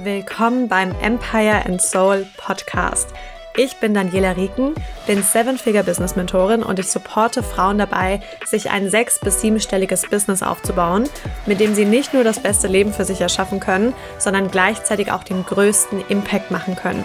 Willkommen beim Empire and Soul Podcast. Ich bin Daniela Rieken, bin Seven-Figure-Business-Mentorin und ich supporte Frauen dabei, sich ein sechs- bis siebenstelliges Business aufzubauen, mit dem sie nicht nur das beste Leben für sich erschaffen können, sondern gleichzeitig auch den größten Impact machen können.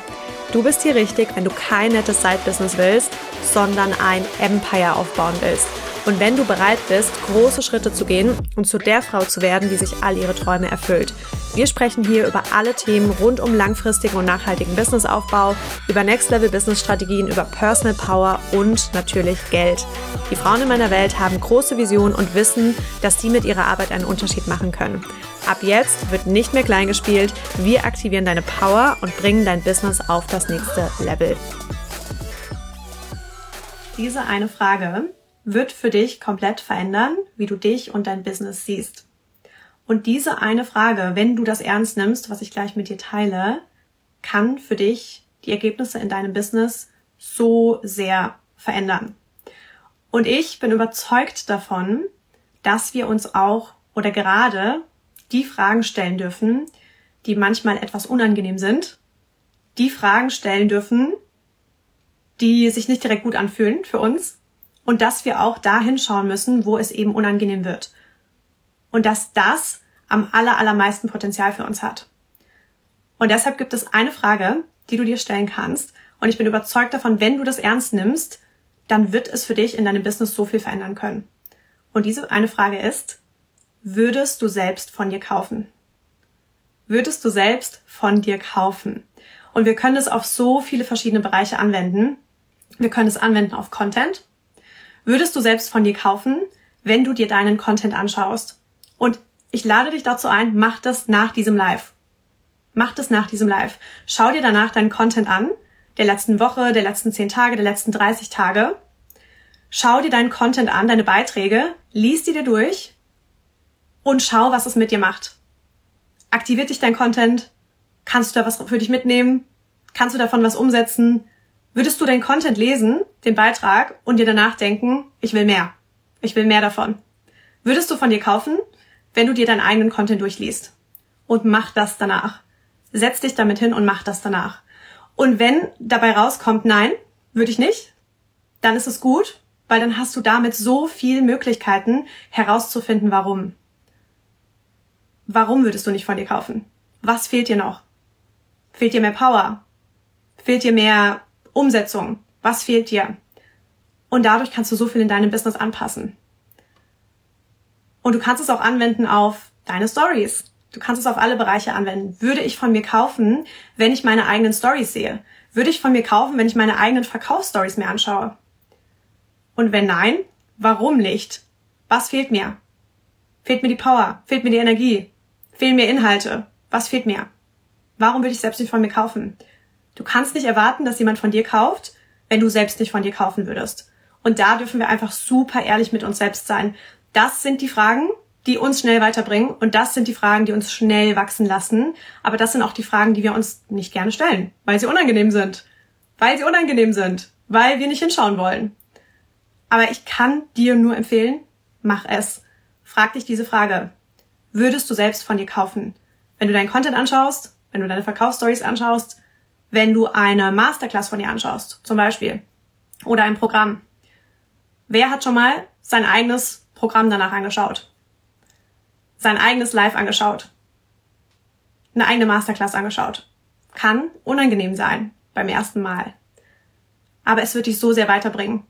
Du bist hier richtig, wenn du kein nettes Side-Business willst, sondern ein Empire aufbauen willst. Und wenn du bereit bist, große Schritte zu gehen und zu der Frau zu werden, die sich all ihre Träume erfüllt. Wir sprechen hier über alle Themen rund um langfristigen und nachhaltigen Businessaufbau, über Next-Level-Business-Strategien, über Personal Power und natürlich Geld. Die Frauen in meiner Welt haben große Visionen und wissen, dass sie mit ihrer Arbeit einen Unterschied machen können. Ab jetzt wird nicht mehr klein gespielt. Wir aktivieren deine Power und bringen dein Business auf das nächste Level. Diese eine Frage wird für dich komplett verändern, wie du dich und dein Business siehst. Und diese eine Frage, wenn du das ernst nimmst, was ich gleich mit dir teile, kann für dich die Ergebnisse in deinem Business so sehr verändern. Und ich bin überzeugt davon, dass wir uns auch oder gerade die Fragen stellen dürfen, die manchmal etwas unangenehm sind, die Fragen stellen dürfen, die sich nicht direkt gut anfühlen für uns, und dass wir auch da hinschauen müssen, wo es eben unangenehm wird. Und dass das am aller, allermeisten Potenzial für uns hat. Und deshalb gibt es eine Frage, die du dir stellen kannst. Und ich bin überzeugt davon, wenn du das ernst nimmst, dann wird es für dich in deinem Business so viel verändern können. Und diese eine Frage ist, würdest du selbst von dir kaufen? Würdest du selbst von dir kaufen? Und wir können es auf so viele verschiedene Bereiche anwenden. Wir können es anwenden auf Content, würdest du selbst von dir kaufen, wenn du dir deinen Content anschaust. Und ich lade dich dazu ein, mach das nach diesem Live. Mach das nach diesem Live. Schau dir danach deinen Content an, der letzten Woche, der letzten 10 Tage, der letzten 30 Tage. Schau dir deinen Content an, deine Beiträge, lies die dir durch und schau, was es mit dir macht. Aktiviert dich dein Content? Kannst du da was für dich mitnehmen? Kannst du davon was umsetzen? Würdest du den Content lesen, den Beitrag, und dir danach denken, ich will mehr. Ich will mehr davon. Würdest du von dir kaufen, wenn du dir deinen eigenen Content durchliest? Und mach das danach. Setz dich damit hin und mach das danach. Und wenn dabei rauskommt, nein, würde ich nicht, dann ist es gut, weil dann hast du damit so viel Möglichkeiten herauszufinden, warum. Warum würdest du nicht von dir kaufen? Was fehlt dir noch? Fehlt dir mehr Power? Fehlt dir mehr Umsetzung. Was fehlt dir? Und dadurch kannst du so viel in deinem Business anpassen. Und du kannst es auch anwenden auf deine Stories. Du kannst es auf alle Bereiche anwenden. Würde ich von mir kaufen, wenn ich meine eigenen Stories sehe? Würde ich von mir kaufen, wenn ich meine eigenen Verkaufsstories mir anschaue? Und wenn nein, warum nicht? Was fehlt mir? Fehlt mir die Power? Fehlt mir die Energie? Fehlen mir Inhalte? Was fehlt mir? Warum würde ich selbst nicht von mir kaufen? Du kannst nicht erwarten, dass jemand von dir kauft, wenn du selbst nicht von dir kaufen würdest. Und da dürfen wir einfach super ehrlich mit uns selbst sein. Das sind die Fragen, die uns schnell weiterbringen und das sind die Fragen, die uns schnell wachsen lassen. Aber das sind auch die Fragen, die wir uns nicht gerne stellen, weil sie unangenehm sind. Weil sie unangenehm sind, weil wir nicht hinschauen wollen. Aber ich kann dir nur empfehlen, mach es. Frag dich diese Frage. Würdest du selbst von dir kaufen? Wenn du deinen Content anschaust, wenn du deine Verkaufsstories anschaust, wenn du eine Masterclass von dir anschaust, zum Beispiel, oder ein Programm. Wer hat schon mal sein eigenes Programm danach angeschaut? Sein eigenes Live angeschaut? Eine eigene Masterclass angeschaut? Kann unangenehm sein beim ersten Mal. Aber es wird dich so sehr weiterbringen.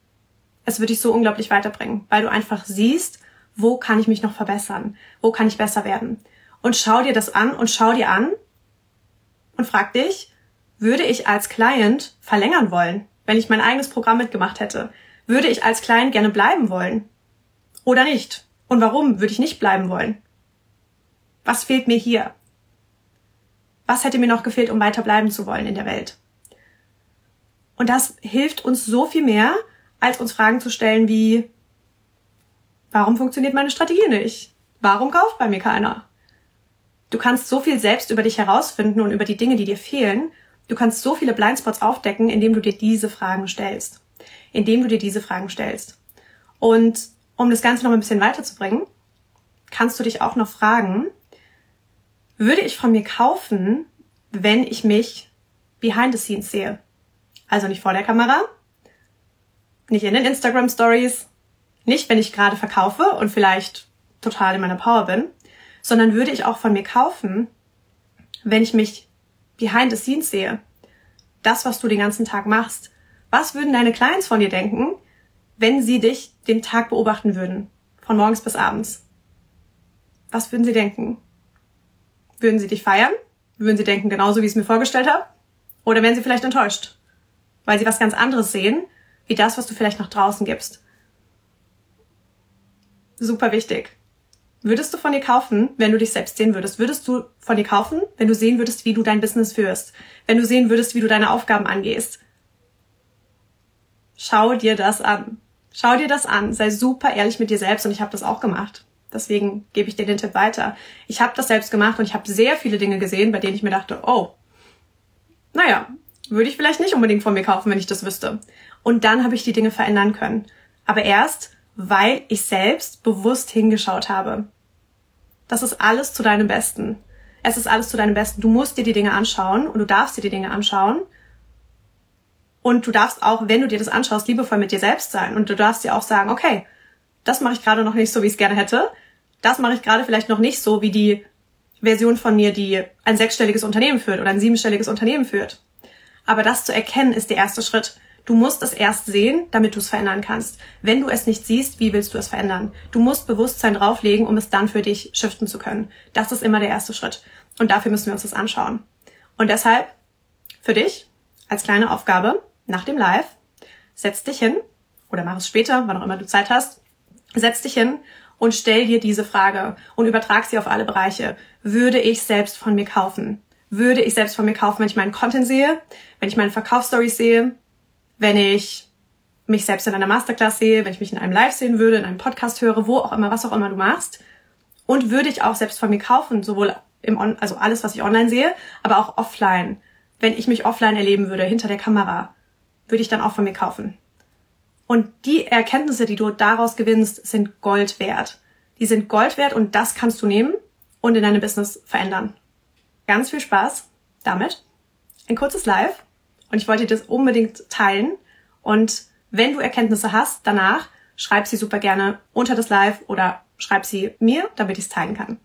Es wird dich so unglaublich weiterbringen, weil du einfach siehst, wo kann ich mich noch verbessern? Wo kann ich besser werden? Und schau dir das an und schau dir an und frag dich, würde ich als Client verlängern wollen, wenn ich mein eigenes Programm mitgemacht hätte? Würde ich als Client gerne bleiben wollen? Oder nicht? Und warum würde ich nicht bleiben wollen? Was fehlt mir hier? Was hätte mir noch gefehlt, um weiter bleiben zu wollen in der Welt? Und das hilft uns so viel mehr, als uns Fragen zu stellen wie, warum funktioniert meine Strategie nicht? Warum kauft bei mir keiner? Du kannst so viel selbst über dich herausfinden und über die Dinge, die dir fehlen, Du kannst so viele Blindspots aufdecken, indem du dir diese Fragen stellst. Indem du dir diese Fragen stellst. Und um das Ganze noch ein bisschen weiterzubringen, kannst du dich auch noch fragen, würde ich von mir kaufen, wenn ich mich behind the scenes sehe. Also nicht vor der Kamera, nicht in den Instagram Stories, nicht wenn ich gerade verkaufe und vielleicht total in meiner Power bin, sondern würde ich auch von mir kaufen, wenn ich mich behind the scenes sehe. Das, was du den ganzen Tag machst. Was würden deine Clients von dir denken, wenn sie dich den Tag beobachten würden? Von morgens bis abends. Was würden sie denken? Würden sie dich feiern? Würden sie denken, genauso wie ich es mir vorgestellt habe? Oder wären sie vielleicht enttäuscht? Weil sie was ganz anderes sehen, wie das, was du vielleicht nach draußen gibst. Super wichtig. Würdest du von dir kaufen, wenn du dich selbst sehen würdest? Würdest du von dir kaufen, wenn du sehen würdest, wie du dein Business führst? Wenn du sehen würdest, wie du deine Aufgaben angehst? Schau dir das an. Schau dir das an. Sei super ehrlich mit dir selbst und ich habe das auch gemacht. Deswegen gebe ich dir den Tipp weiter. Ich habe das selbst gemacht und ich habe sehr viele Dinge gesehen, bei denen ich mir dachte, oh, naja, würde ich vielleicht nicht unbedingt von mir kaufen, wenn ich das wüsste. Und dann habe ich die Dinge verändern können. Aber erst, weil ich selbst bewusst hingeschaut habe. Das ist alles zu deinem Besten. Es ist alles zu deinem Besten. Du musst dir die Dinge anschauen und du darfst dir die Dinge anschauen. Und du darfst auch, wenn du dir das anschaust, liebevoll mit dir selbst sein. Und du darfst dir auch sagen, okay, das mache ich gerade noch nicht so, wie ich es gerne hätte. Das mache ich gerade vielleicht noch nicht so, wie die Version von mir, die ein sechsstelliges Unternehmen führt oder ein siebenstelliges Unternehmen führt. Aber das zu erkennen ist der erste Schritt. Du musst es erst sehen, damit du es verändern kannst. Wenn du es nicht siehst, wie willst du es verändern? Du musst Bewusstsein drauflegen, um es dann für dich shiften zu können. Das ist immer der erste Schritt. Und dafür müssen wir uns das anschauen. Und deshalb, für dich, als kleine Aufgabe, nach dem Live, setz dich hin, oder mach es später, wann auch immer du Zeit hast, setz dich hin und stell dir diese Frage und übertrag sie auf alle Bereiche. Würde ich selbst von mir kaufen? Würde ich selbst von mir kaufen, wenn ich meinen Content sehe, wenn ich meine Verkaufsstories sehe, wenn ich mich selbst in einer Masterclass sehe, wenn ich mich in einem Live sehen würde, in einem Podcast höre, wo auch immer, was auch immer du machst. Und würde ich auch selbst von mir kaufen, sowohl im On also alles, was ich online sehe, aber auch offline. Wenn ich mich offline erleben würde, hinter der Kamera, würde ich dann auch von mir kaufen. Und die Erkenntnisse, die du daraus gewinnst, sind Gold wert. Die sind Gold wert und das kannst du nehmen und in deinem Business verändern. Ganz viel Spaß damit. Ein kurzes Live und ich wollte das unbedingt teilen. Und wenn du Erkenntnisse hast danach, schreib sie super gerne unter das Live oder schreib sie mir, damit ich es teilen kann.